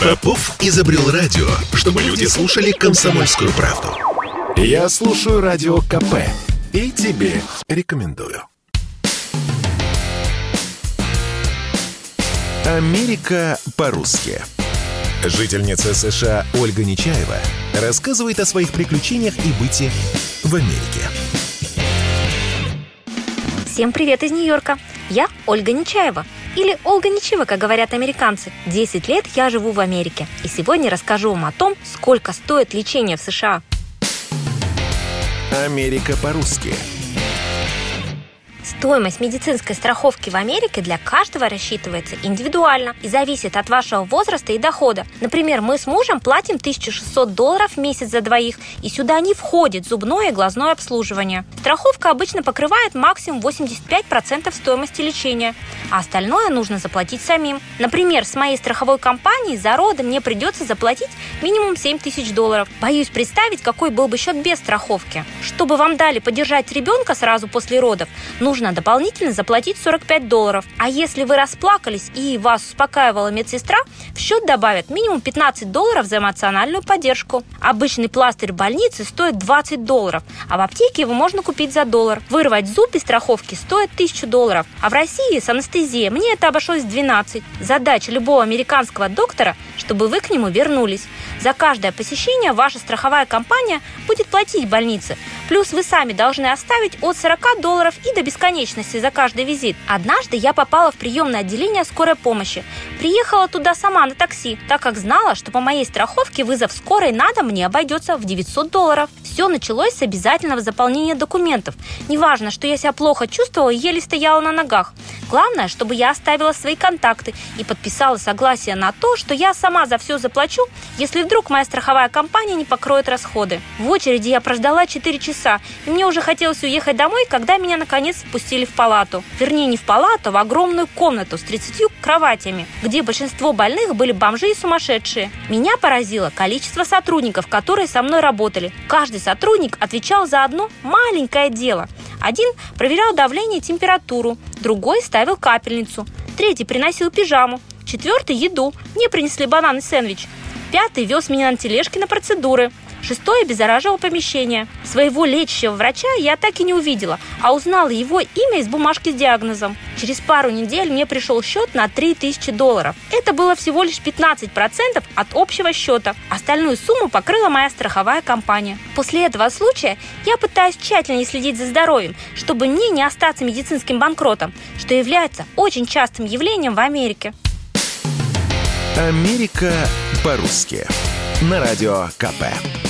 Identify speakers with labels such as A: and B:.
A: Попов изобрел радио, чтобы люди слушали комсомольскую правду. Я слушаю радио КП и тебе рекомендую. Америка по-русски. Жительница США Ольга Нечаева рассказывает о своих приключениях и быте в Америке.
B: Всем привет из Нью-Йорка. Я Ольга Нечаева. Или Ольга Ничева, как говорят американцы. 10 лет я живу в Америке. И сегодня расскажу вам о том, сколько стоит лечение в США.
A: Америка по-русски.
B: Стоимость медицинской страховки в Америке для каждого рассчитывается индивидуально и зависит от вашего возраста и дохода. Например, мы с мужем платим 1600 долларов в месяц за двоих, и сюда не входит зубное и глазное обслуживание. Страховка обычно покрывает максимум 85% стоимости лечения, а остальное нужно заплатить самим. Например, с моей страховой компанией за роды мне придется заплатить минимум 7 тысяч долларов. Боюсь представить, какой был бы счет без страховки. Чтобы вам дали поддержать ребенка сразу после родов, нужно нужно дополнительно заплатить 45 долларов. А если вы расплакались и вас успокаивала медсестра, в счет добавят минимум 15 долларов за эмоциональную поддержку. Обычный пластырь в больнице стоит 20 долларов, а в аптеке его можно купить за доллар. Вырвать зуб без страховки стоит 1000 долларов, а в России с анестезией мне это обошлось 12. Задача любого американского доктора, чтобы вы к нему вернулись. За каждое посещение ваша страховая компания будет платить больнице. Плюс вы сами должны оставить от 40 долларов и до бесконечности за каждый визит. Однажды я попала в приемное отделение скорой помощи. Приехала туда сама на такси, так как знала, что по моей страховке вызов скорой на дом мне обойдется в 900 долларов. Все началось с обязательного заполнения документов. Неважно, что я себя плохо чувствовала и еле стояла на ногах. Главное, чтобы я оставила свои контакты и подписала согласие на то, что я сама за все заплачу, если вдруг моя страховая компания не покроет расходы. В очереди я прождала 4 часа, и мне уже хотелось уехать домой, когда меня наконец впустили в палату. Вернее, не в палату, а в огромную комнату с 30 кроватями, где большинство больных были бомжи и сумасшедшие. Меня поразило количество сотрудников, которые со мной работали. Каждый сотрудник отвечал за одно маленькое дело. Один проверял давление и температуру, другой ставил капельницу, третий приносил пижаму, четвертый – еду. Мне принесли банан и сэндвич. Пятый вез меня на тележке на процедуры. Шестое обеззараживал помещение. Своего лечащего врача я так и не увидела, а узнала его имя из бумажки с диагнозом. Через пару недель мне пришел счет на 3000 долларов. Это было всего лишь 15% от общего счета. Остальную сумму покрыла моя страховая компания. После этого случая я пытаюсь тщательнее следить за здоровьем, чтобы мне не остаться медицинским банкротом, что является очень частым явлением в Америке.
A: Америка по-русски. На радио КП.